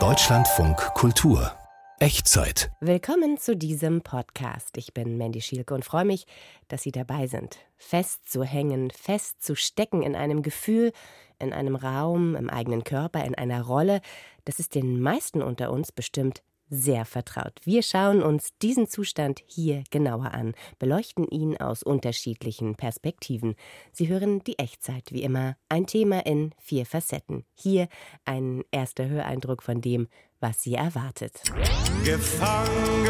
Deutschlandfunk Kultur Echtzeit. Willkommen zu diesem Podcast. Ich bin Mandy Schielke und freue mich, dass Sie dabei sind. Festzuhängen, festzustecken in einem Gefühl, in einem Raum, im eigenen Körper, in einer Rolle, das ist den meisten unter uns bestimmt sehr vertraut. Wir schauen uns diesen Zustand hier genauer an, beleuchten ihn aus unterschiedlichen Perspektiven. Sie hören die Echtzeit, wie immer, ein Thema in vier Facetten. Hier ein erster Höreindruck von dem, was Sie erwartet. Gefangen,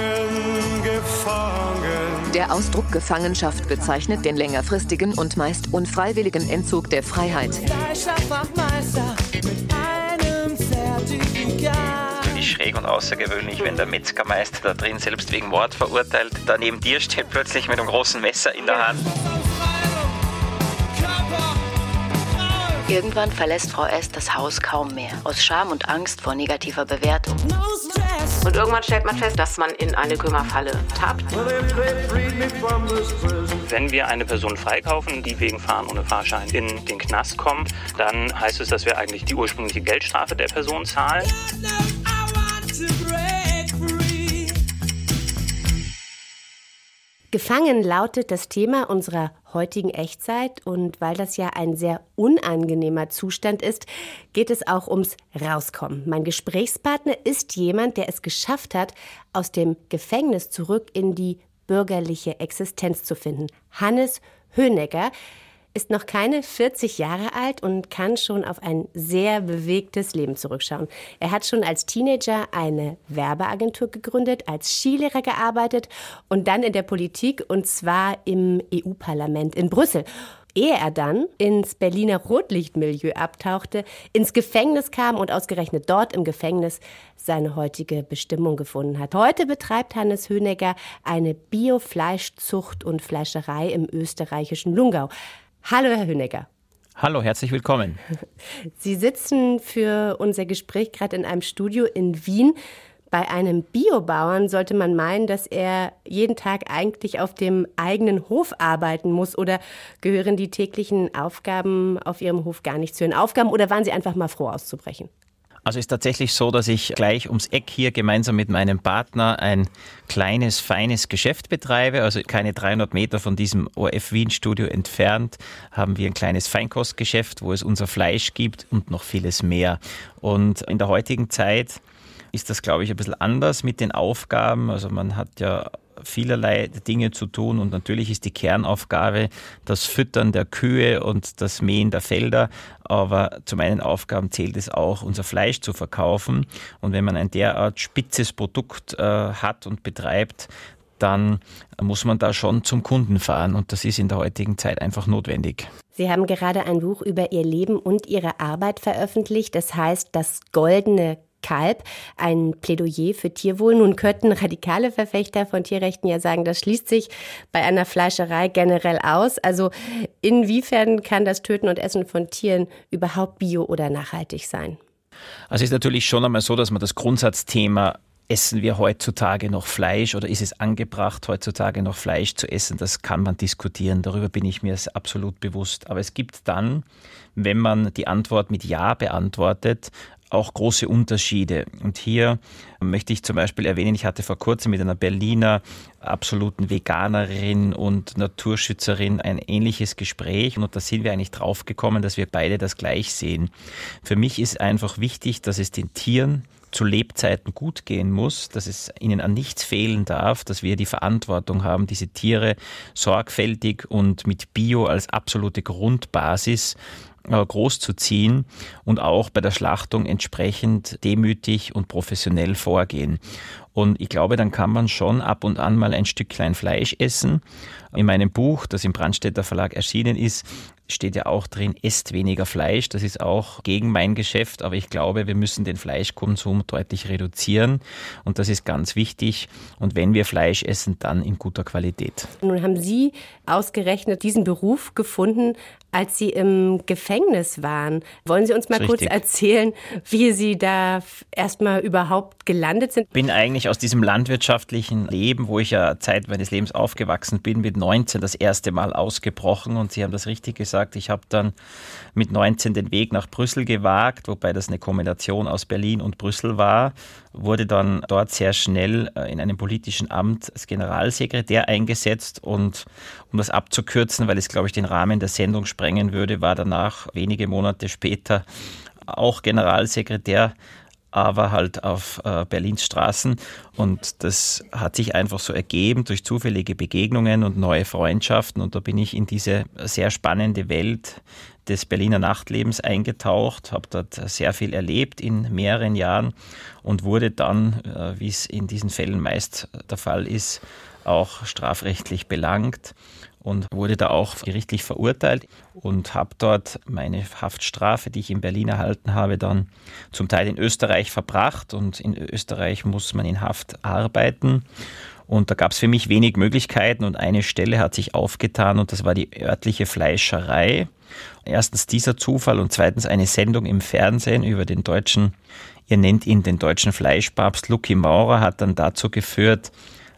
gefangen. Der Ausdruck Gefangenschaft bezeichnet den längerfristigen und meist unfreiwilligen Entzug der Freiheit. Zertifikat schräg und außergewöhnlich, wenn der Metzgermeister da drin selbst wegen Mord verurteilt, da neben dir steht plötzlich mit einem großen Messer in der Hand. Irgendwann verlässt Frau S. das Haus kaum mehr, aus Scham und Angst vor negativer Bewertung. Und irgendwann stellt man fest, dass man in eine Kümmerfalle tappt. Wenn wir eine Person freikaufen, die wegen Fahren ohne Fahrschein in den Knast kommt, dann heißt es, dass wir eigentlich die ursprüngliche Geldstrafe der Person zahlen. Gefangen lautet das Thema unserer heutigen Echtzeit und weil das ja ein sehr unangenehmer Zustand ist, geht es auch ums Rauskommen. Mein Gesprächspartner ist jemand, der es geschafft hat, aus dem Gefängnis zurück in die bürgerliche Existenz zu finden. Hannes Hönecker ist noch keine 40 Jahre alt und kann schon auf ein sehr bewegtes Leben zurückschauen. Er hat schon als Teenager eine Werbeagentur gegründet, als Skilehrer gearbeitet und dann in der Politik und zwar im EU-Parlament in Brüssel ehe er dann ins Berliner Rotlichtmilieu abtauchte, ins Gefängnis kam und ausgerechnet dort im Gefängnis seine heutige Bestimmung gefunden hat. Heute betreibt Hannes Hönecker eine Biofleischzucht und Fleischerei im österreichischen Lungau. Hallo, Herr Hönecker. Hallo, herzlich willkommen. Sie sitzen für unser Gespräch gerade in einem Studio in Wien. Bei einem Biobauern sollte man meinen, dass er jeden Tag eigentlich auf dem eigenen Hof arbeiten muss. Oder gehören die täglichen Aufgaben auf Ihrem Hof gar nicht zu Ihren Aufgaben? Oder waren Sie einfach mal froh auszubrechen? Also ist tatsächlich so, dass ich gleich ums Eck hier gemeinsam mit meinem Partner ein kleines, feines Geschäft betreibe. Also keine 300 Meter von diesem ORF Wien Studio entfernt haben wir ein kleines Feinkostgeschäft, wo es unser Fleisch gibt und noch vieles mehr. Und in der heutigen Zeit ist das, glaube ich, ein bisschen anders mit den Aufgaben. Also man hat ja vielerlei Dinge zu tun und natürlich ist die Kernaufgabe das Füttern der Kühe und das Mähen der Felder, aber zu meinen Aufgaben zählt es auch, unser Fleisch zu verkaufen und wenn man ein derart spitzes Produkt äh, hat und betreibt, dann muss man da schon zum Kunden fahren und das ist in der heutigen Zeit einfach notwendig. Sie haben gerade ein Buch über Ihr Leben und Ihre Arbeit veröffentlicht. Das heißt Das goldene Kalb, ein Plädoyer für Tierwohl. Nun könnten radikale Verfechter von Tierrechten ja sagen, das schließt sich bei einer Fleischerei generell aus. Also inwiefern kann das Töten und Essen von Tieren überhaupt bio oder nachhaltig sein? Also es ist natürlich schon einmal so, dass man das Grundsatzthema Essen wir heutzutage noch Fleisch oder ist es angebracht, heutzutage noch Fleisch zu essen? Das kann man diskutieren. Darüber bin ich mir absolut bewusst. Aber es gibt dann, wenn man die Antwort mit Ja beantwortet, auch große Unterschiede. Und hier möchte ich zum Beispiel erwähnen, ich hatte vor kurzem mit einer Berliner absoluten Veganerin und Naturschützerin ein ähnliches Gespräch und da sind wir eigentlich drauf gekommen, dass wir beide das gleich sehen. Für mich ist einfach wichtig, dass es den Tieren zu Lebzeiten gut gehen muss, dass es ihnen an nichts fehlen darf, dass wir die Verantwortung haben, diese Tiere sorgfältig und mit Bio als absolute Grundbasis äh, großzuziehen und auch bei der Schlachtung entsprechend demütig und professionell vorgehen. Und ich glaube, dann kann man schon ab und an mal ein Stücklein Fleisch essen. In meinem Buch, das im Brandstätter Verlag erschienen ist, steht ja auch drin, esst weniger Fleisch. Das ist auch gegen mein Geschäft, aber ich glaube, wir müssen den Fleischkonsum deutlich reduzieren und das ist ganz wichtig. Und wenn wir Fleisch essen, dann in guter Qualität. Nun haben Sie ausgerechnet diesen Beruf gefunden, als Sie im Gefängnis waren. Wollen Sie uns mal kurz erzählen, wie Sie da erstmal überhaupt gelandet sind? Ich bin eigentlich aus diesem landwirtschaftlichen Leben, wo ich ja Zeit meines Lebens aufgewachsen bin, mit 19 das erste Mal ausgebrochen und Sie haben das richtig gesagt gesagt, ich habe dann mit 19 den Weg nach Brüssel gewagt, wobei das eine Kombination aus Berlin und Brüssel war, wurde dann dort sehr schnell äh, in einem politischen Amt als Generalsekretär eingesetzt und um das abzukürzen, weil es, glaube ich, den Rahmen der Sendung sprengen würde, war danach wenige Monate später auch Generalsekretär aber halt auf äh, Berlins Straßen. Und das hat sich einfach so ergeben durch zufällige Begegnungen und neue Freundschaften. Und da bin ich in diese sehr spannende Welt des Berliner Nachtlebens eingetaucht, habe dort sehr viel erlebt in mehreren Jahren und wurde dann, äh, wie es in diesen Fällen meist der Fall ist, auch strafrechtlich belangt und wurde da auch gerichtlich verurteilt und habe dort meine Haftstrafe, die ich in Berlin erhalten habe, dann zum Teil in Österreich verbracht und in Österreich muss man in Haft arbeiten. Und da gab es für mich wenig Möglichkeiten und eine Stelle hat sich aufgetan und das war die örtliche Fleischerei. Erstens dieser Zufall und zweitens eine Sendung im Fernsehen über den deutschen, ihr nennt ihn den deutschen Fleischpapst, Lucky Maurer, hat dann dazu geführt,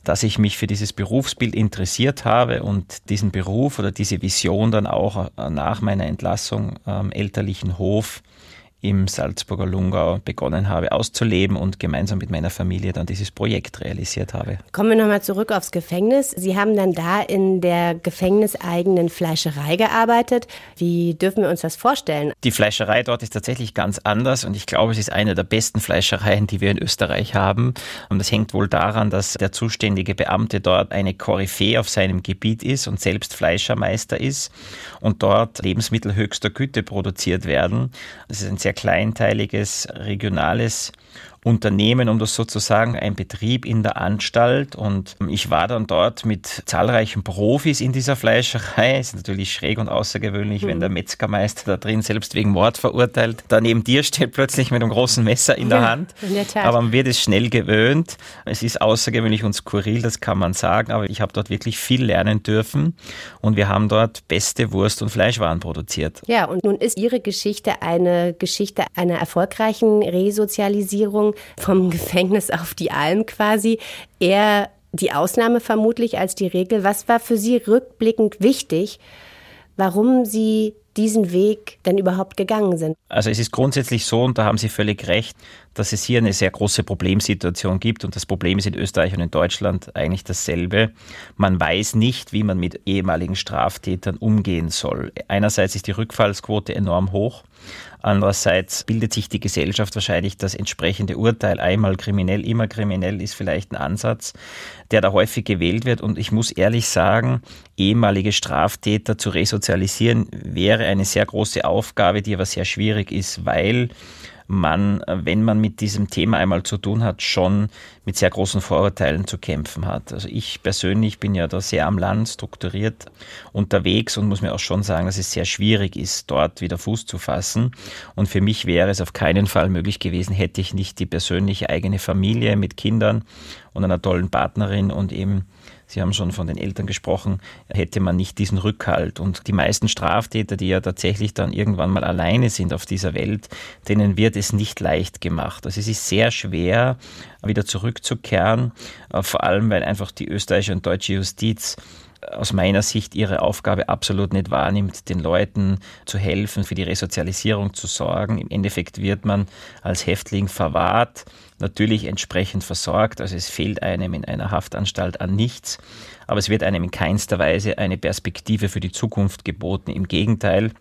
dass ich mich für dieses Berufsbild interessiert habe und diesen Beruf oder diese Vision dann auch nach meiner Entlassung am elterlichen Hof im Salzburger Lungau begonnen habe auszuleben und gemeinsam mit meiner Familie dann dieses Projekt realisiert habe. Kommen wir nochmal zurück aufs Gefängnis. Sie haben dann da in der gefängniseigenen Fleischerei gearbeitet. Wie dürfen wir uns das vorstellen? Die Fleischerei dort ist tatsächlich ganz anders und ich glaube, es ist eine der besten Fleischereien, die wir in Österreich haben. Und das hängt wohl daran, dass der zuständige Beamte dort eine Koryphäe auf seinem Gebiet ist und selbst Fleischermeister ist und dort Lebensmittel höchster Güte produziert werden. Das ist ein sehr kleinteiliges, regionales Unternehmen, um das sozusagen ein Betrieb in der Anstalt. Und ich war dann dort mit zahlreichen Profis in dieser Fleischerei. Ist natürlich schräg und außergewöhnlich, mhm. wenn der Metzgermeister da drin selbst wegen Mord verurteilt, da neben dir steht plötzlich mit einem großen Messer in der Hand. In der. Aber man wird es schnell gewöhnt. Es ist außergewöhnlich und skurril, das kann man sagen. Aber ich habe dort wirklich viel lernen dürfen. Und wir haben dort beste Wurst- und Fleischwaren produziert. Ja, und nun ist Ihre Geschichte eine Geschichte einer erfolgreichen Resozialisierung vom Gefängnis auf die Alm quasi eher die Ausnahme vermutlich als die Regel. Was war für Sie rückblickend wichtig, warum Sie diesen Weg denn überhaupt gegangen sind? Also es ist grundsätzlich so, und da haben Sie völlig recht, dass es hier eine sehr große Problemsituation gibt. Und das Problem ist in Österreich und in Deutschland eigentlich dasselbe. Man weiß nicht, wie man mit ehemaligen Straftätern umgehen soll. Einerseits ist die Rückfallsquote enorm hoch. Andererseits bildet sich die Gesellschaft wahrscheinlich das entsprechende Urteil, einmal kriminell, immer kriminell, ist vielleicht ein Ansatz, der da häufig gewählt wird. Und ich muss ehrlich sagen, ehemalige Straftäter zu resozialisieren wäre eine sehr große Aufgabe, die aber sehr schwierig ist, weil man, wenn man mit diesem Thema einmal zu tun hat, schon mit sehr großen Vorurteilen zu kämpfen hat. Also ich persönlich bin ja da sehr am Land strukturiert unterwegs und muss mir auch schon sagen, dass es sehr schwierig ist, dort wieder Fuß zu fassen. Und für mich wäre es auf keinen Fall möglich gewesen, hätte ich nicht die persönliche eigene Familie mit Kindern und einer tollen Partnerin und eben Sie haben schon von den Eltern gesprochen, hätte man nicht diesen Rückhalt. Und die meisten Straftäter, die ja tatsächlich dann irgendwann mal alleine sind auf dieser Welt, denen wird es nicht leicht gemacht. Also es ist sehr schwer, wieder zurückzukehren, äh, vor allem weil einfach die österreichische und deutsche Justiz aus meiner Sicht ihre Aufgabe absolut nicht wahrnimmt, den Leuten zu helfen, für die Resozialisierung zu sorgen. Im Endeffekt wird man als Häftling verwahrt, natürlich entsprechend versorgt, also es fehlt einem in einer Haftanstalt an nichts, aber es wird einem in keinster Weise eine Perspektive für die Zukunft geboten. Im Gegenteil,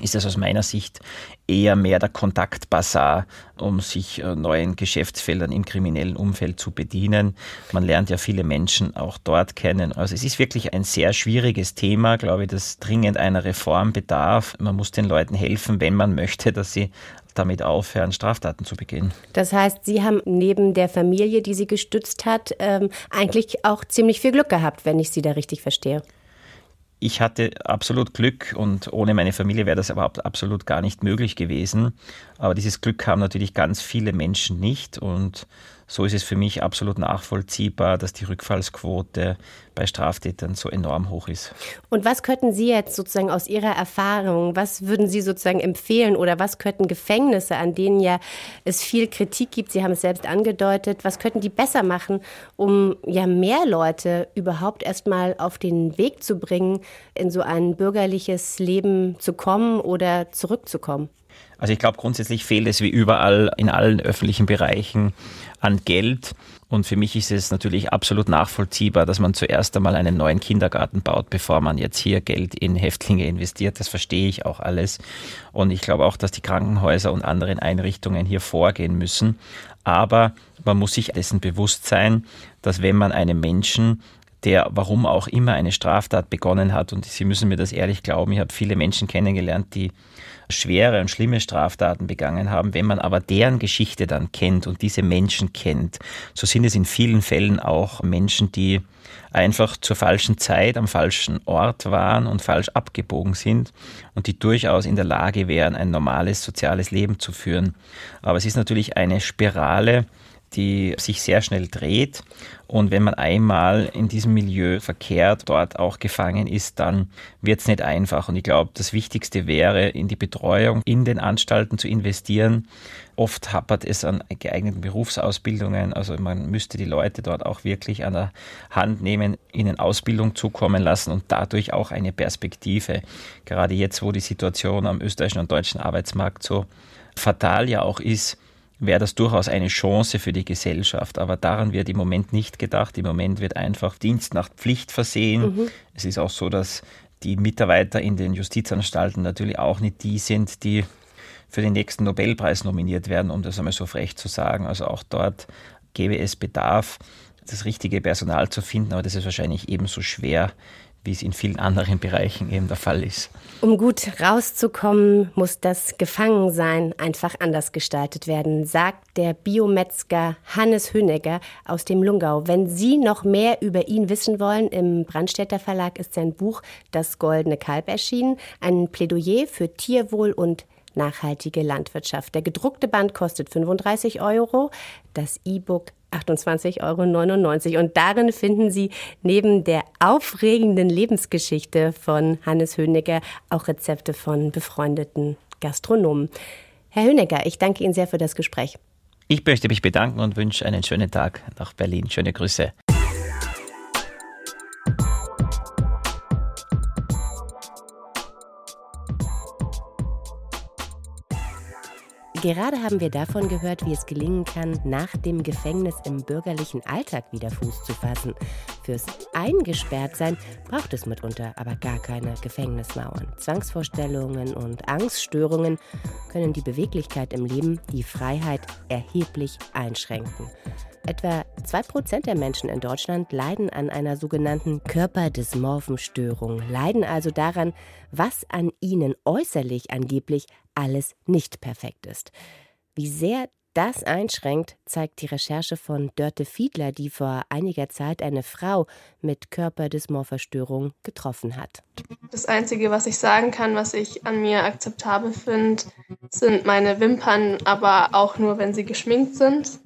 ist es aus meiner Sicht eher mehr der Kontaktbasar, um sich äh, neuen Geschäftsfeldern im kriminellen Umfeld zu bedienen. Man lernt ja viele Menschen auch dort kennen. Also es ist wirklich ein sehr schwieriges Thema, glaube ich, das dringend einer Reform bedarf. Man muss den Leuten helfen, wenn man möchte, dass sie damit aufhören, Straftaten zu begehen. Das heißt, Sie haben neben der Familie, die Sie gestützt hat, ähm, eigentlich auch ziemlich viel Glück gehabt, wenn ich Sie da richtig verstehe ich hatte absolut Glück und ohne meine Familie wäre das aber absolut gar nicht möglich gewesen. Aber dieses Glück haben natürlich ganz viele Menschen nicht und so ist es für mich absolut nachvollziehbar, dass die Rückfallsquote bei Straftätern so enorm hoch ist. Und was könnten Sie jetzt sozusagen aus Ihrer Erfahrung, was würden Sie sozusagen empfehlen oder was könnten Gefängnisse, an denen ja es viel Kritik gibt, Sie haben es selbst angedeutet, was könnten die besser machen, um ja mehr Leute überhaupt erstmal auf den Weg zu bringen, in so ein bürgerliches Leben zu kommen oder zurückzukommen? Also ich glaube, grundsätzlich fehlt es wie überall in allen öffentlichen Bereichen an Geld. Und für mich ist es natürlich absolut nachvollziehbar, dass man zuerst einmal einen neuen Kindergarten baut, bevor man jetzt hier Geld in Häftlinge investiert. Das verstehe ich auch alles. Und ich glaube auch, dass die Krankenhäuser und anderen Einrichtungen hier vorgehen müssen. Aber man muss sich dessen bewusst sein, dass wenn man einem Menschen der warum auch immer eine Straftat begonnen hat. Und Sie müssen mir das ehrlich glauben, ich habe viele Menschen kennengelernt, die schwere und schlimme Straftaten begangen haben. Wenn man aber deren Geschichte dann kennt und diese Menschen kennt, so sind es in vielen Fällen auch Menschen, die einfach zur falschen Zeit am falschen Ort waren und falsch abgebogen sind und die durchaus in der Lage wären, ein normales soziales Leben zu führen. Aber es ist natürlich eine Spirale, die sich sehr schnell dreht. Und wenn man einmal in diesem Milieu verkehrt, dort auch gefangen ist, dann wird es nicht einfach. Und ich glaube, das Wichtigste wäre, in die Betreuung in den Anstalten zu investieren. Oft hapert es an geeigneten Berufsausbildungen. Also man müsste die Leute dort auch wirklich an der Hand nehmen, ihnen Ausbildung zukommen lassen und dadurch auch eine Perspektive. Gerade jetzt, wo die Situation am österreichischen und deutschen Arbeitsmarkt so fatal ja auch ist, wäre das durchaus eine Chance für die Gesellschaft. Aber daran wird im Moment nicht gedacht. Im Moment wird einfach Dienst nach Pflicht versehen. Mhm. Es ist auch so, dass die Mitarbeiter in den Justizanstalten natürlich auch nicht die sind, die für den nächsten Nobelpreis nominiert werden, um das einmal so frech zu sagen. Also auch dort gäbe es Bedarf, das richtige Personal zu finden, aber das ist wahrscheinlich ebenso schwer wie es in vielen anderen Bereichen eben der Fall ist. Um gut rauszukommen, muss das Gefangensein einfach anders gestaltet werden, sagt der Biometzger Hannes Hünegger aus dem Lungau. Wenn Sie noch mehr über ihn wissen wollen, im Brandstätter Verlag ist sein Buch Das Goldene Kalb erschienen, ein Plädoyer für Tierwohl und nachhaltige Landwirtschaft. Der gedruckte Band kostet 35 Euro, das E-Book 28,99 Euro. Und darin finden Sie neben der aufregenden Lebensgeschichte von Hannes Hönecker auch Rezepte von befreundeten Gastronomen. Herr Hönecker, ich danke Ihnen sehr für das Gespräch. Ich möchte mich bedanken und wünsche einen schönen Tag nach Berlin. Schöne Grüße. Gerade haben wir davon gehört, wie es gelingen kann, nach dem Gefängnis im bürgerlichen Alltag wieder Fuß zu fassen. Fürs Eingesperrtsein braucht es mitunter aber gar keine Gefängnismauern. Zwangsvorstellungen und Angststörungen können die Beweglichkeit im Leben, die Freiheit erheblich einschränken. Etwa 2% der Menschen in Deutschland leiden an einer sogenannten Körperdysmorphenstörung, leiden also daran, was an ihnen äußerlich angeblich alles nicht perfekt ist. Wie sehr das einschränkt, zeigt die Recherche von Dörte Fiedler, die vor einiger Zeit eine Frau mit Körperdysmorpherstörung getroffen hat. Das Einzige, was ich sagen kann, was ich an mir akzeptabel finde, sind meine Wimpern, aber auch nur, wenn sie geschminkt sind.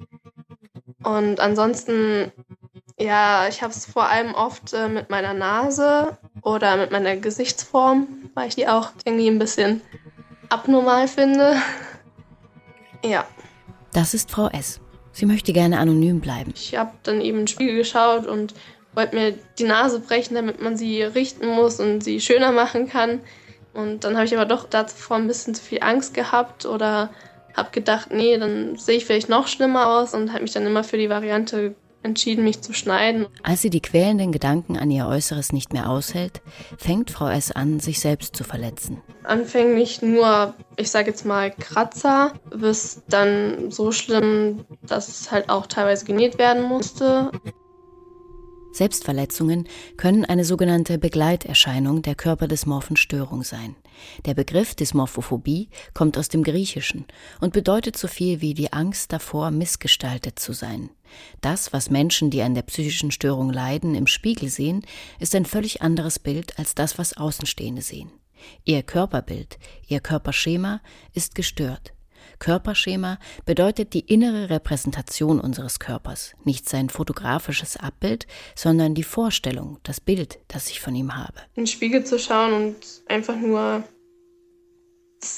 Und ansonsten, ja, ich habe es vor allem oft äh, mit meiner Nase oder mit meiner Gesichtsform, weil ich die auch irgendwie ein bisschen abnormal finde. ja. Das ist Frau S. Sie möchte gerne anonym bleiben. Ich habe dann eben in den Spiegel geschaut und wollte mir die Nase brechen, damit man sie richten muss und sie schöner machen kann. Und dann habe ich aber doch davor ein bisschen zu viel Angst gehabt oder habe gedacht, nee, dann sehe ich vielleicht noch schlimmer aus und habe mich dann immer für die Variante entschieden, mich zu schneiden. Als sie die quälenden Gedanken an ihr Äußeres nicht mehr aushält, fängt Frau S. an, sich selbst zu verletzen. Anfänglich nur, ich sage jetzt mal, Kratzer, bis dann so schlimm, dass es halt auch teilweise genäht werden musste. Selbstverletzungen können eine sogenannte Begleiterscheinung der körperdysmorphen Störung sein. Der Begriff Dysmorphophobie kommt aus dem Griechischen und bedeutet so viel wie die Angst davor, missgestaltet zu sein. Das, was Menschen, die an der psychischen Störung leiden, im Spiegel sehen, ist ein völlig anderes Bild als das, was Außenstehende sehen. Ihr Körperbild, ihr Körperschema ist gestört. Körperschema bedeutet die innere Repräsentation unseres Körpers, nicht sein fotografisches Abbild, sondern die Vorstellung, das Bild, das ich von ihm habe. In den Spiegel zu schauen und einfach nur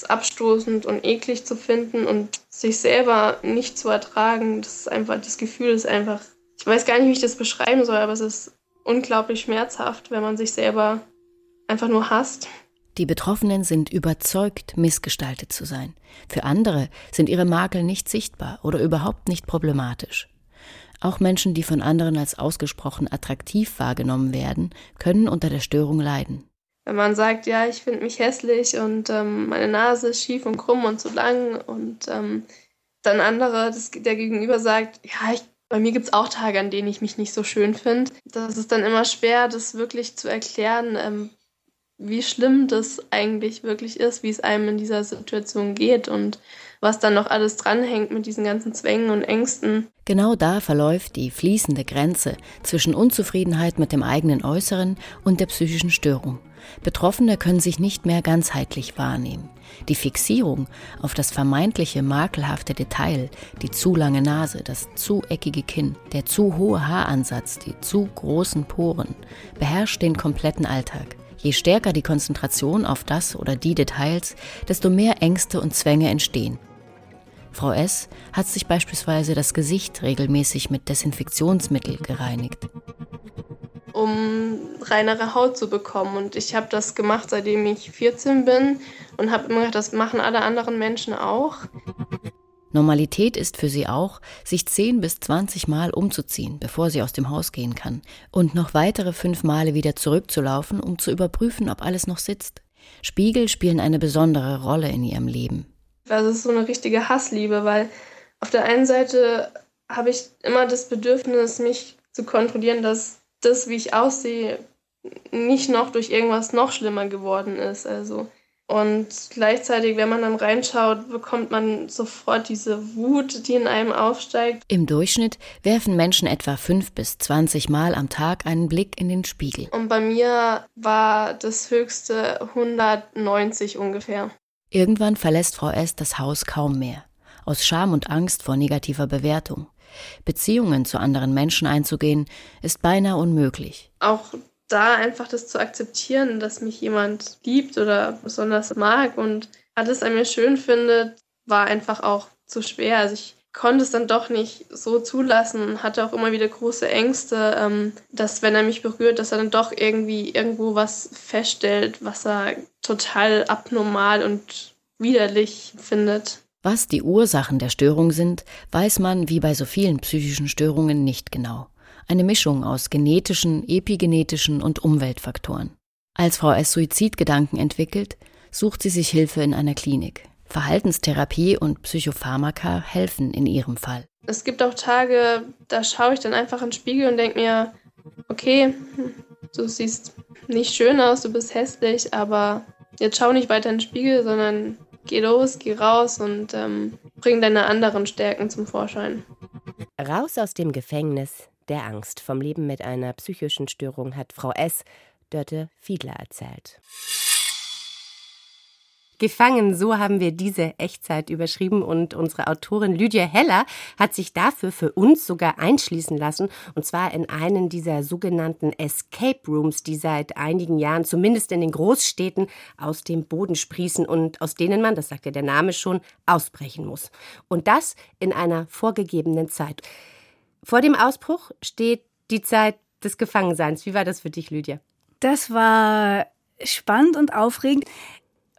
abstoßend und eklig zu finden und sich selber nicht zu ertragen, das ist einfach, das Gefühl ist einfach, ich weiß gar nicht, wie ich das beschreiben soll, aber es ist unglaublich schmerzhaft, wenn man sich selber einfach nur hasst. Die Betroffenen sind überzeugt, missgestaltet zu sein. Für andere sind ihre Makel nicht sichtbar oder überhaupt nicht problematisch. Auch Menschen, die von anderen als ausgesprochen attraktiv wahrgenommen werden, können unter der Störung leiden. Wenn man sagt, ja, ich finde mich hässlich und ähm, meine Nase ist schief und krumm und zu lang und ähm, dann andere, das, der Gegenüber sagt, ja, ich, bei mir gibt es auch Tage, an denen ich mich nicht so schön finde. Das ist dann immer schwer, das wirklich zu erklären, ähm, wie schlimm das eigentlich wirklich ist, wie es einem in dieser Situation geht und was dann noch alles dranhängt mit diesen ganzen Zwängen und Ängsten. Genau da verläuft die fließende Grenze zwischen Unzufriedenheit mit dem eigenen Äußeren und der psychischen Störung. Betroffene können sich nicht mehr ganzheitlich wahrnehmen. Die Fixierung auf das vermeintliche makelhafte Detail, die zu lange Nase, das zu eckige Kinn, der zu hohe Haaransatz, die zu großen Poren, beherrscht den kompletten Alltag. Je stärker die Konzentration auf das oder die Details, desto mehr Ängste und Zwänge entstehen. Frau S. hat sich beispielsweise das Gesicht regelmäßig mit Desinfektionsmittel gereinigt. Um reinere Haut zu bekommen. Und ich habe das gemacht, seitdem ich 14 bin und habe immer gedacht, das machen alle anderen Menschen auch. Normalität ist für sie auch, sich 10 bis 20 Mal umzuziehen, bevor sie aus dem Haus gehen kann, und noch weitere fünf Male wieder zurückzulaufen, um zu überprüfen, ob alles noch sitzt. Spiegel spielen eine besondere Rolle in ihrem Leben. Das ist so eine richtige Hassliebe, weil auf der einen Seite habe ich immer das Bedürfnis, mich zu kontrollieren, dass das, wie ich aussehe, nicht noch durch irgendwas noch schlimmer geworden ist. Also und gleichzeitig, wenn man dann reinschaut, bekommt man sofort diese Wut, die in einem aufsteigt. Im Durchschnitt werfen Menschen etwa fünf bis zwanzig Mal am Tag einen Blick in den Spiegel. Und bei mir war das höchste 190 ungefähr. Irgendwann verlässt Frau S. das Haus kaum mehr. Aus Scham und Angst vor negativer Bewertung. Beziehungen zu anderen Menschen einzugehen, ist beinahe unmöglich. Auch da einfach das zu akzeptieren, dass mich jemand liebt oder besonders mag und alles an mir schön findet, war einfach auch zu schwer. Also ich konnte es dann doch nicht so zulassen und hatte auch immer wieder große Ängste, ähm, dass wenn er mich berührt, dass er dann doch irgendwie irgendwo was feststellt, was er total abnormal und widerlich findet. Was die Ursachen der Störung sind, weiß man wie bei so vielen psychischen Störungen nicht genau eine Mischung aus genetischen, epigenetischen und Umweltfaktoren. Als Frau S. Suizidgedanken entwickelt, sucht sie sich Hilfe in einer Klinik. Verhaltenstherapie und Psychopharmaka helfen in ihrem Fall. Es gibt auch Tage, da schaue ich dann einfach in den Spiegel und denke mir, okay, du siehst nicht schön aus, du bist hässlich, aber jetzt schau nicht weiter in den Spiegel, sondern geh los, geh raus und ähm, bring deine anderen Stärken zum Vorschein. Raus aus dem Gefängnis, der Angst vom Leben mit einer psychischen Störung hat Frau S. Dörte Fiedler erzählt. Gefangen, so haben wir diese Echtzeit überschrieben und unsere Autorin Lydia Heller hat sich dafür für uns sogar einschließen lassen und zwar in einen dieser sogenannten Escape Rooms, die seit einigen Jahren zumindest in den Großstädten aus dem Boden sprießen und aus denen man, das sagt ja der Name schon, ausbrechen muss. Und das in einer vorgegebenen Zeit. Vor dem Ausbruch steht die Zeit des Gefangenseins. Wie war das für dich, Lydia? Das war spannend und aufregend.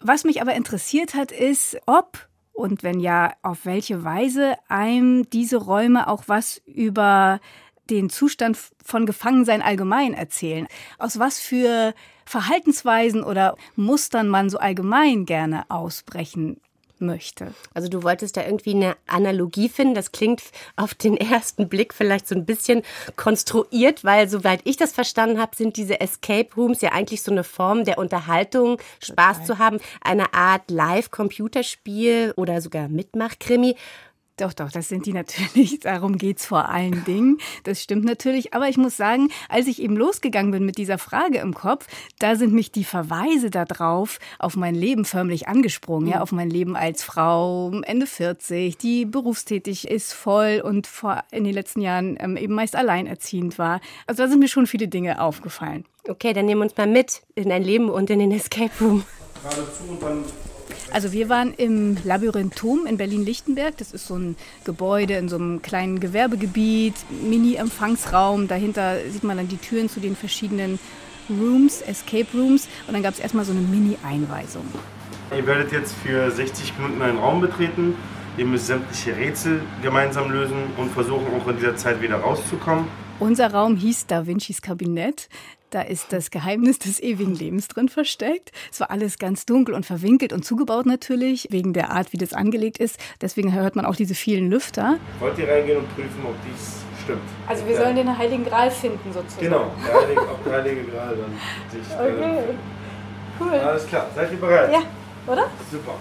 Was mich aber interessiert hat, ist, ob und wenn ja, auf welche Weise einem diese Räume auch was über den Zustand von Gefangensein allgemein erzählen. Aus was für Verhaltensweisen oder Mustern man so allgemein gerne ausbrechen möchte. Also du wolltest da irgendwie eine Analogie finden. Das klingt auf den ersten Blick vielleicht so ein bisschen konstruiert, weil soweit ich das verstanden habe, sind diese Escape Rooms ja eigentlich so eine Form der Unterhaltung, Spaß Total. zu haben, eine Art Live-Computerspiel oder sogar Mitmachkrimi. Doch, doch, das sind die natürlich. Darum geht's vor allen Dingen. Das stimmt natürlich. Aber ich muss sagen, als ich eben losgegangen bin mit dieser Frage im Kopf, da sind mich die Verweise darauf auf mein Leben förmlich angesprungen. Ja, auf mein Leben als Frau, Ende 40, die berufstätig ist, voll und vor, in den letzten Jahren ähm, eben meist alleinerziehend war. Also da sind mir schon viele Dinge aufgefallen. Okay, dann nehmen wir uns mal mit in ein Leben und in den Escape Room. Geradezu und dann also wir waren im Labyrinthum in Berlin-Lichtenberg. Das ist so ein Gebäude in so einem kleinen Gewerbegebiet, Mini-Empfangsraum. Dahinter sieht man dann die Türen zu den verschiedenen Rooms, Escape Rooms. Und dann gab es erstmal so eine Mini-Einweisung. Ihr werdet jetzt für 60 Minuten einen Raum betreten. Ihr müsst sämtliche Rätsel gemeinsam lösen und versuchen auch in dieser Zeit wieder rauszukommen. Unser Raum hieß Da Vincis Kabinett. Da ist das Geheimnis des ewigen Lebens drin versteckt. Es war alles ganz dunkel und verwinkelt und zugebaut natürlich, wegen der Art, wie das angelegt ist. Deswegen hört man auch diese vielen Lüfter. Wollt ihr reingehen und prüfen, ob dies stimmt? Also wir ja. sollen den Heiligen Gral finden sozusagen. Genau, der Heilige, ob der Heilige Gral dann sich... Okay, äh, cool. Alles klar, seid ihr bereit? Ja, oder? Super.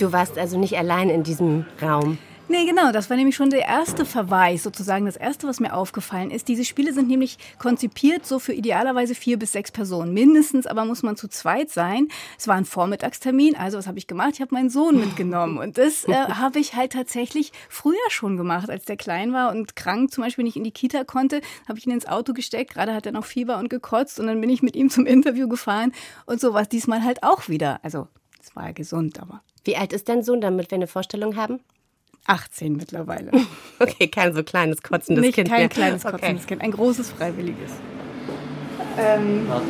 Du warst also nicht allein in diesem Raum. Nee, genau, das war nämlich schon der erste Verweis, sozusagen das erste, was mir aufgefallen ist. Diese Spiele sind nämlich konzipiert so für idealerweise vier bis sechs Personen. Mindestens aber muss man zu zweit sein. Es war ein Vormittagstermin, also was habe ich gemacht? Ich habe meinen Sohn mitgenommen und das äh, habe ich halt tatsächlich früher schon gemacht, als der klein war und krank zum Beispiel nicht in die Kita konnte, habe ich ihn ins Auto gesteckt. Gerade hat er noch Fieber und gekotzt und dann bin ich mit ihm zum Interview gefahren und so war es diesmal halt auch wieder. Also es war ja gesund, aber. Wie alt ist dein Sohn, damit wir eine Vorstellung haben? 18 mittlerweile. Okay, kein so kleines kotzendes Nicht Kind. Kein mehr. kleines kotzendes okay. Kind, ein großes freiwilliges. Ähm, Warte,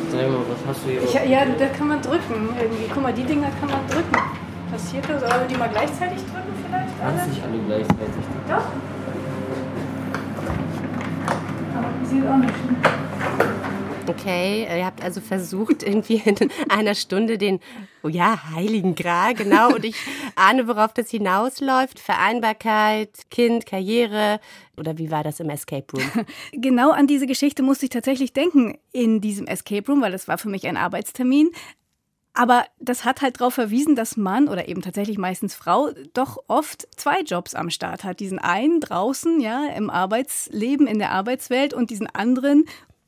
was hast du hier? Ich, ja, da kann man drücken irgendwie. Guck mal, die Dinger kann man drücken. Passiert das? Sollen wir die mal gleichzeitig drücken vielleicht? Kannst nicht alle gleichzeitig drücken. Doch. Aber sieht auch nicht Okay, ihr habt also versucht, irgendwie in einer Stunde den, oh ja, Heiligen Gral, genau. Und ich ahne, worauf das hinausläuft. Vereinbarkeit, Kind, Karriere. Oder wie war das im Escape Room? Genau an diese Geschichte musste ich tatsächlich denken in diesem Escape Room, weil das war für mich ein Arbeitstermin. Aber das hat halt darauf verwiesen, dass Mann oder eben tatsächlich meistens Frau doch oft zwei Jobs am Start hat. Diesen einen draußen, ja, im Arbeitsleben, in der Arbeitswelt und diesen anderen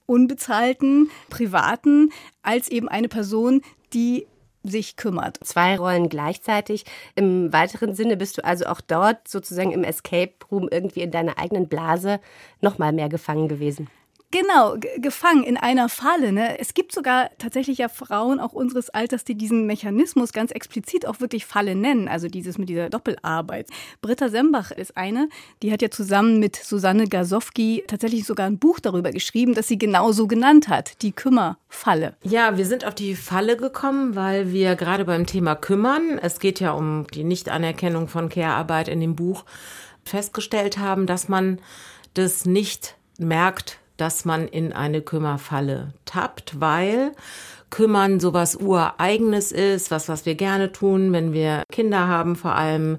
unbezahlten, privaten, als eben eine Person, die sich kümmert. Zwei Rollen gleichzeitig. Im weiteren Sinne bist du also auch dort sozusagen im Escape Room irgendwie in deiner eigenen Blase noch mal mehr gefangen gewesen. Genau, gefangen in einer Falle. Ne? Es gibt sogar tatsächlich ja Frauen auch unseres Alters, die diesen Mechanismus ganz explizit auch wirklich Falle nennen. Also dieses mit dieser Doppelarbeit. Britta Sembach ist eine, die hat ja zusammen mit Susanne Gasowski tatsächlich sogar ein Buch darüber geschrieben, das sie genau so genannt hat, die Kümmerfalle. Ja, wir sind auf die Falle gekommen, weil wir gerade beim Thema Kümmern, es geht ja um die Nichtanerkennung von Care-Arbeit in dem Buch, festgestellt haben, dass man das nicht merkt, dass man in eine Kümmerfalle tappt, weil Kümmern sowas Ureigenes ist, was, was wir gerne tun, wenn wir Kinder haben vor allem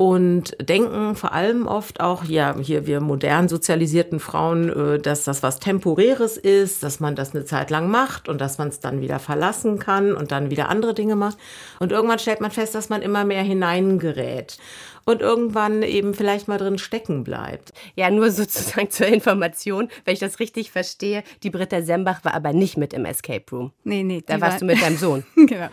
und denken vor allem oft auch, ja, hier wir modern sozialisierten Frauen, äh, dass das was Temporäres ist, dass man das eine Zeit lang macht und dass man es dann wieder verlassen kann und dann wieder andere Dinge macht. Und irgendwann stellt man fest, dass man immer mehr hineingerät und irgendwann eben vielleicht mal drin stecken bleibt. Ja, nur sozusagen zur Information, wenn ich das richtig verstehe, die Britta Sembach war aber nicht mit im Escape Room. Nee, nee. Da warst war... du mit deinem Sohn. genau.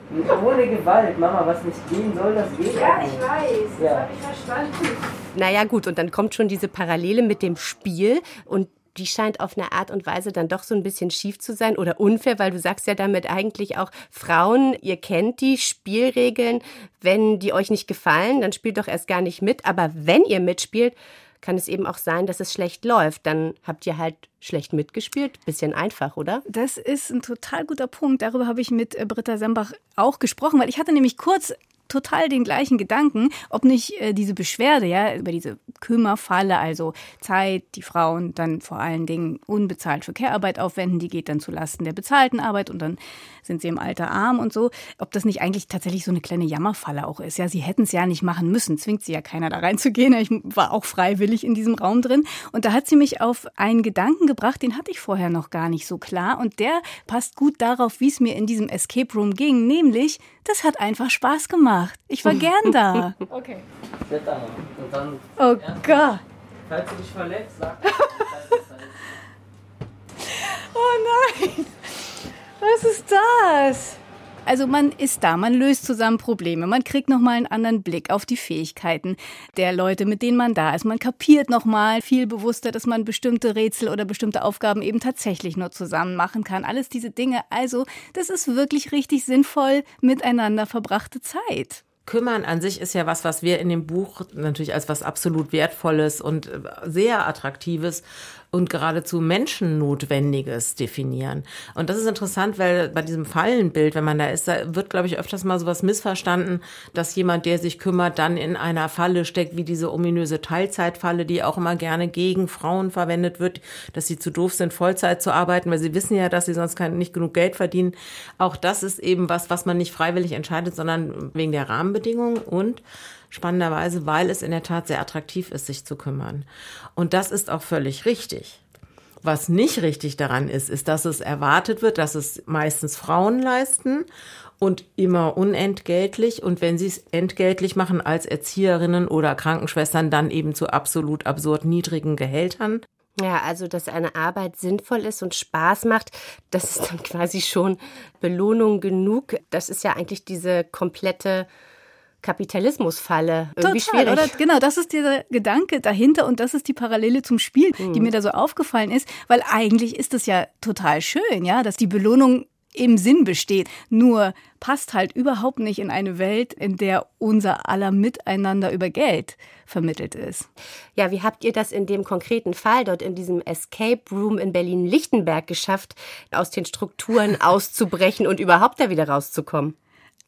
Ohne Gewalt, Mama, was nicht gehen soll, das geht Ja, ich weiß, das ja. habe ich verstanden. Naja gut, und dann kommt schon diese Parallele mit dem Spiel und die scheint auf eine Art und Weise dann doch so ein bisschen schief zu sein oder unfair, weil du sagst ja damit eigentlich auch, Frauen, ihr kennt die Spielregeln, wenn die euch nicht gefallen, dann spielt doch erst gar nicht mit, aber wenn ihr mitspielt, kann es eben auch sein, dass es schlecht läuft. Dann habt ihr halt schlecht mitgespielt. Bisschen einfach, oder? Das ist ein total guter Punkt. Darüber habe ich mit äh, Britta Sembach auch gesprochen, weil ich hatte nämlich kurz total den gleichen Gedanken, ob nicht äh, diese Beschwerde, ja, über diese Kümmerfalle, also Zeit, die Frauen dann vor allen Dingen unbezahlt für Care-Arbeit aufwenden, die geht dann zu Lasten der bezahlten Arbeit und dann sind sie im Alter arm und so, ob das nicht eigentlich tatsächlich so eine kleine Jammerfalle auch ist. Ja, sie hätten es ja nicht machen müssen, zwingt sie ja keiner da reinzugehen. Ich war auch freiwillig in diesem Raum drin und da hat sie mich auf einen Gedanken gebracht, den hatte ich vorher noch gar nicht so klar und der passt gut darauf, wie es mir in diesem Escape Room ging, nämlich das hat einfach Spaß gemacht. Ich war gern da. Okay. Und dann. Oh Gott. Falls du dich verletzt, sag. oh nein. Was ist das? Also man ist da, man löst zusammen Probleme, man kriegt nochmal einen anderen Blick auf die Fähigkeiten der Leute, mit denen man da ist. Man kapiert nochmal viel bewusster, dass man bestimmte Rätsel oder bestimmte Aufgaben eben tatsächlich nur zusammen machen kann. Alles diese Dinge. Also, das ist wirklich richtig sinnvoll miteinander verbrachte Zeit. Kümmern an sich ist ja was, was wir in dem Buch natürlich als was absolut Wertvolles und sehr Attraktives und geradezu Menschennotwendiges definieren. Und das ist interessant, weil bei diesem Fallenbild, wenn man da ist, da wird, glaube ich, öfters mal sowas missverstanden, dass jemand, der sich kümmert, dann in einer Falle steckt, wie diese ominöse Teilzeitfalle, die auch immer gerne gegen Frauen verwendet wird, dass sie zu doof sind, Vollzeit zu arbeiten, weil sie wissen ja, dass sie sonst kein, nicht genug Geld verdienen. Auch das ist eben was, was man nicht freiwillig entscheidet, sondern wegen der Rahmenbedingungen und spannenderweise, weil es in der Tat sehr attraktiv ist, sich zu kümmern. Und das ist auch völlig richtig. Was nicht richtig daran ist, ist, dass es erwartet wird, dass es meistens Frauen leisten und immer unentgeltlich. Und wenn sie es entgeltlich machen als Erzieherinnen oder Krankenschwestern, dann eben zu absolut absurd niedrigen Gehältern. Ja, also dass eine Arbeit sinnvoll ist und Spaß macht, das ist dann quasi schon Belohnung genug. Das ist ja eigentlich diese komplette Kapitalismusfalle. Irgendwie Total, schwierig. oder? Genau, das ist dieser Gedanke dahinter und das ist die Parallele zum Spiel, Mhm. die mir da so aufgefallen ist, weil eigentlich ist es ja total schön, ja, dass die Belohnung im Sinn besteht. Nur passt halt überhaupt nicht in eine Welt, in der unser aller Miteinander über Geld vermittelt ist. Ja, wie habt ihr das in dem konkreten Fall dort in diesem Escape Room in Berlin-Lichtenberg geschafft, aus den Strukturen auszubrechen und überhaupt da wieder rauszukommen?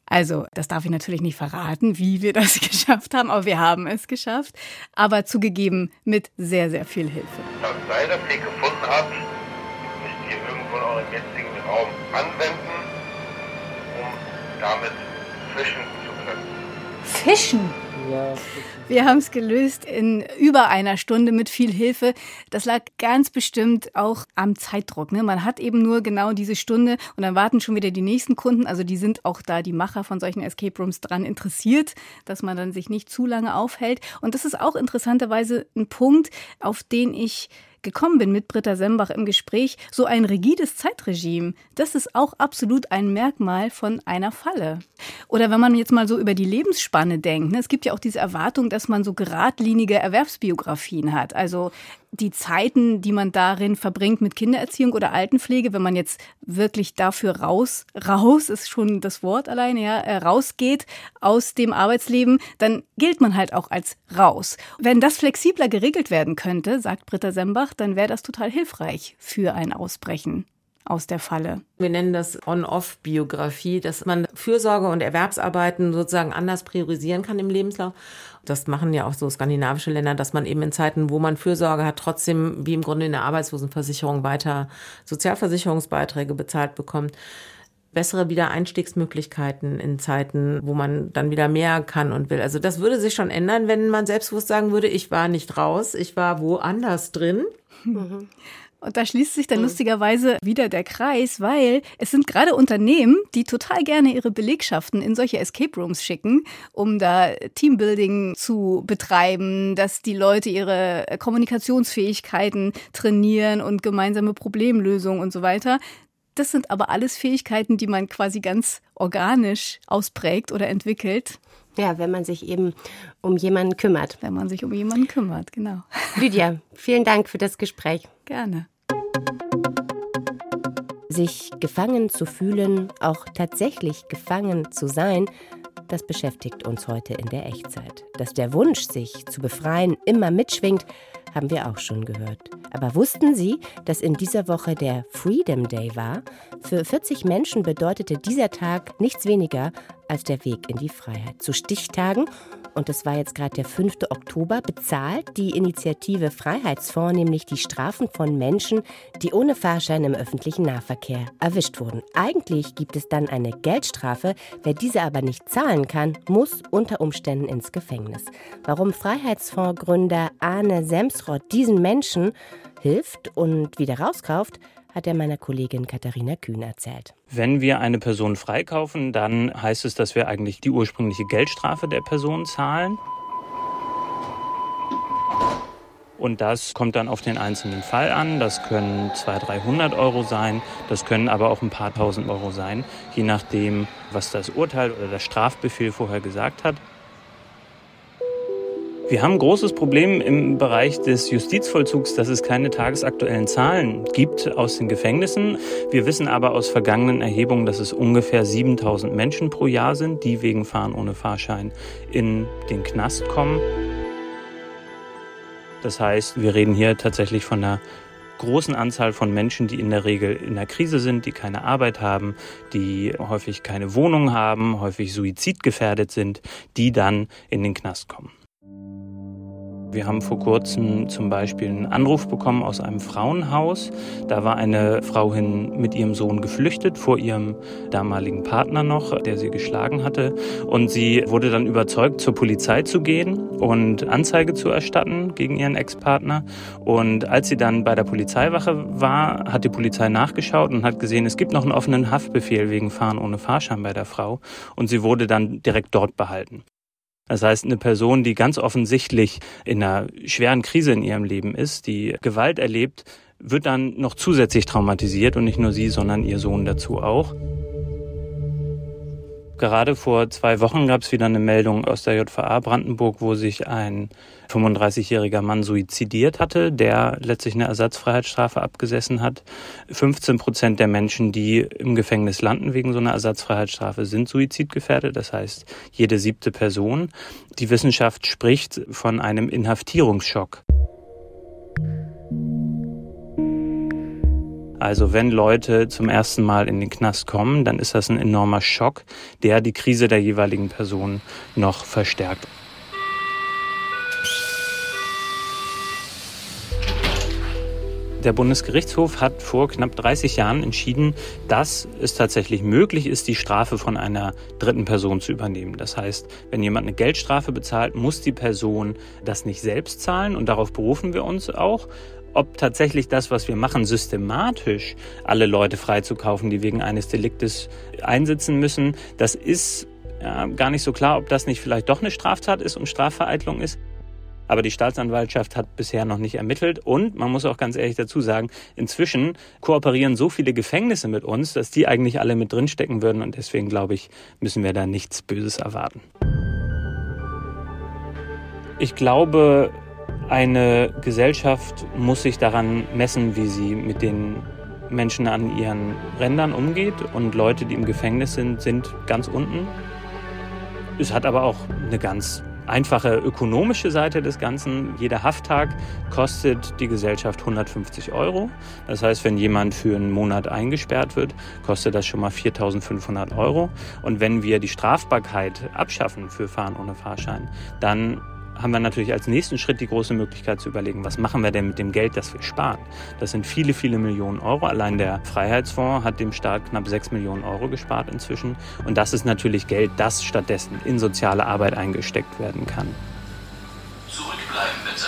Also, das darf ich natürlich nicht verraten, wie wir das geschafft haben, aber wir haben es geschafft. Aber zugegeben mit sehr, sehr viel Hilfe. Das Seil, das ihr gefunden habt, müsst ihr irgendwo in eurem jetzigen Raum anwenden, um damit fischen zu können. Fischen? Ja, Wir haben es gelöst in über einer Stunde mit viel Hilfe. Das lag ganz bestimmt auch am Zeitdruck. Ne? Man hat eben nur genau diese Stunde und dann warten schon wieder die nächsten Kunden. Also die sind auch da, die Macher von solchen Escape Rooms, dran interessiert, dass man dann sich nicht zu lange aufhält. Und das ist auch interessanterweise ein Punkt, auf den ich gekommen bin mit Britta Sembach im Gespräch, so ein rigides Zeitregime, das ist auch absolut ein Merkmal von einer Falle. Oder wenn man jetzt mal so über die Lebensspanne denkt, ne, es gibt ja auch diese Erwartung, dass man so geradlinige Erwerbsbiografien hat. Also die Zeiten, die man darin verbringt mit Kindererziehung oder Altenpflege, wenn man jetzt wirklich dafür raus, raus ist schon das Wort alleine, ja, äh, rausgeht aus dem Arbeitsleben, dann gilt man halt auch als raus. Wenn das flexibler geregelt werden könnte, sagt Britta Sembach, dann wäre das total hilfreich für ein Ausbrechen aus der Falle. Wir nennen das On-Off-Biografie, dass man Fürsorge und Erwerbsarbeiten sozusagen anders priorisieren kann im Lebenslauf. Das machen ja auch so skandinavische Länder, dass man eben in Zeiten, wo man Fürsorge hat, trotzdem wie im Grunde in der Arbeitslosenversicherung weiter Sozialversicherungsbeiträge bezahlt bekommt bessere Wiedereinstiegsmöglichkeiten in Zeiten, wo man dann wieder mehr kann und will. Also das würde sich schon ändern, wenn man selbstbewusst sagen würde, ich war nicht raus, ich war woanders drin. Und da schließt sich dann lustigerweise wieder der Kreis, weil es sind gerade Unternehmen, die total gerne ihre Belegschaften in solche Escape Rooms schicken, um da Teambuilding zu betreiben, dass die Leute ihre Kommunikationsfähigkeiten trainieren und gemeinsame Problemlösungen und so weiter. Das sind aber alles Fähigkeiten, die man quasi ganz organisch ausprägt oder entwickelt. Ja, wenn man sich eben um jemanden kümmert. Wenn man sich um jemanden kümmert, genau. Lydia, vielen Dank für das Gespräch. Gerne. Sich gefangen zu fühlen, auch tatsächlich gefangen zu sein, das beschäftigt uns heute in der Echtzeit. Dass der Wunsch, sich zu befreien, immer mitschwingt, haben wir auch schon gehört. Aber wussten Sie, dass in dieser Woche der Freedom Day war? Für 40 Menschen bedeutete dieser Tag nichts weniger als der Weg in die Freiheit. Zu Stichtagen, und das war jetzt gerade der 5. Oktober, bezahlt die Initiative Freiheitsfonds nämlich die Strafen von Menschen, die ohne Fahrschein im öffentlichen Nahverkehr erwischt wurden. Eigentlich gibt es dann eine Geldstrafe. Wer diese aber nicht zahlen kann, muss unter Umständen ins Gefängnis. Warum Freiheitsfondsgründer Arne Semsrott diesen Menschen hilft und wieder rauskauft, hat er meiner Kollegin Katharina Kühn erzählt. Wenn wir eine Person freikaufen, dann heißt es, dass wir eigentlich die ursprüngliche Geldstrafe der Person zahlen. Und das kommt dann auf den einzelnen Fall an. Das können 200, 300 Euro sein. Das können aber auch ein paar tausend Euro sein, je nachdem, was das Urteil oder der Strafbefehl vorher gesagt hat. Wir haben ein großes Problem im Bereich des Justizvollzugs, dass es keine tagesaktuellen Zahlen gibt aus den Gefängnissen. Wir wissen aber aus vergangenen Erhebungen, dass es ungefähr 7000 Menschen pro Jahr sind, die wegen Fahren ohne Fahrschein in den Knast kommen. Das heißt, wir reden hier tatsächlich von einer großen Anzahl von Menschen, die in der Regel in der Krise sind, die keine Arbeit haben, die häufig keine Wohnung haben, häufig suizidgefährdet sind, die dann in den Knast kommen. Wir haben vor kurzem zum Beispiel einen Anruf bekommen aus einem Frauenhaus. Da war eine Frau hin mit ihrem Sohn geflüchtet, vor ihrem damaligen Partner noch, der sie geschlagen hatte. Und sie wurde dann überzeugt, zur Polizei zu gehen und Anzeige zu erstatten gegen ihren Ex-Partner. Und als sie dann bei der Polizeiwache war, hat die Polizei nachgeschaut und hat gesehen, es gibt noch einen offenen Haftbefehl wegen Fahren ohne Fahrschein bei der Frau. Und sie wurde dann direkt dort behalten. Das heißt, eine Person, die ganz offensichtlich in einer schweren Krise in ihrem Leben ist, die Gewalt erlebt, wird dann noch zusätzlich traumatisiert und nicht nur sie, sondern ihr Sohn dazu auch. Gerade vor zwei Wochen gab es wieder eine Meldung aus der JVA Brandenburg, wo sich ein 35-jähriger Mann suizidiert hatte, der letztlich eine Ersatzfreiheitsstrafe abgesessen hat. 15 Prozent der Menschen, die im Gefängnis landen wegen so einer Ersatzfreiheitsstrafe, sind suizidgefährdet. Das heißt, jede siebte Person. Die Wissenschaft spricht von einem Inhaftierungsschock. Also wenn Leute zum ersten Mal in den Knast kommen, dann ist das ein enormer Schock, der die Krise der jeweiligen Person noch verstärkt. Der Bundesgerichtshof hat vor knapp 30 Jahren entschieden, dass es tatsächlich möglich ist, die Strafe von einer dritten Person zu übernehmen. Das heißt, wenn jemand eine Geldstrafe bezahlt, muss die Person das nicht selbst zahlen und darauf berufen wir uns auch ob tatsächlich das, was wir machen, systematisch alle Leute freizukaufen, die wegen eines Deliktes einsitzen müssen, das ist ja, gar nicht so klar, ob das nicht vielleicht doch eine Straftat ist und Strafvereitlung ist. Aber die Staatsanwaltschaft hat bisher noch nicht ermittelt. Und man muss auch ganz ehrlich dazu sagen, inzwischen kooperieren so viele Gefängnisse mit uns, dass die eigentlich alle mit drinstecken würden. Und deswegen glaube ich, müssen wir da nichts Böses erwarten. Ich glaube, eine Gesellschaft muss sich daran messen, wie sie mit den Menschen an ihren Rändern umgeht. Und Leute, die im Gefängnis sind, sind ganz unten. Es hat aber auch eine ganz einfache ökonomische Seite des Ganzen. Jeder Hafttag kostet die Gesellschaft 150 Euro. Das heißt, wenn jemand für einen Monat eingesperrt wird, kostet das schon mal 4.500 Euro. Und wenn wir die Strafbarkeit abschaffen für Fahren ohne Fahrschein, dann haben wir natürlich als nächsten Schritt die große Möglichkeit zu überlegen, was machen wir denn mit dem Geld, das wir sparen. Das sind viele, viele Millionen Euro. Allein der Freiheitsfonds hat dem Staat knapp 6 Millionen Euro gespart inzwischen. Und das ist natürlich Geld, das stattdessen in soziale Arbeit eingesteckt werden kann. Zurückbleiben bitte.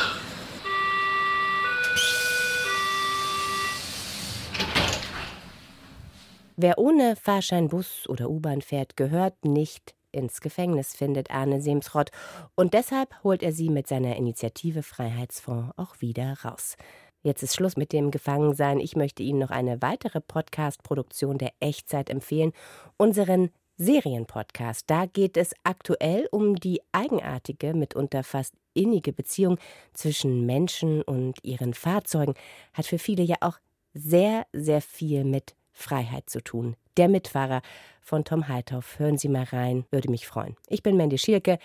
Wer ohne Fahrschein Bus oder U-Bahn fährt, gehört nicht ins Gefängnis, findet Arne Semsrott. Und deshalb holt er sie mit seiner Initiative Freiheitsfonds auch wieder raus. Jetzt ist Schluss mit dem Gefangensein. Ich möchte Ihnen noch eine weitere Podcast-Produktion der Echtzeit empfehlen. Unseren Serienpodcast. Da geht es aktuell um die eigenartige, mitunter fast innige Beziehung zwischen Menschen und ihren Fahrzeugen. Hat für viele ja auch sehr, sehr viel mit Freiheit zu tun. Der Mitfahrer von Tom Heithoff. Hören Sie mal rein, würde mich freuen. Ich bin Mandy Schierke.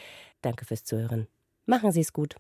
Danke fürs Zuhören. Machen Sie es gut.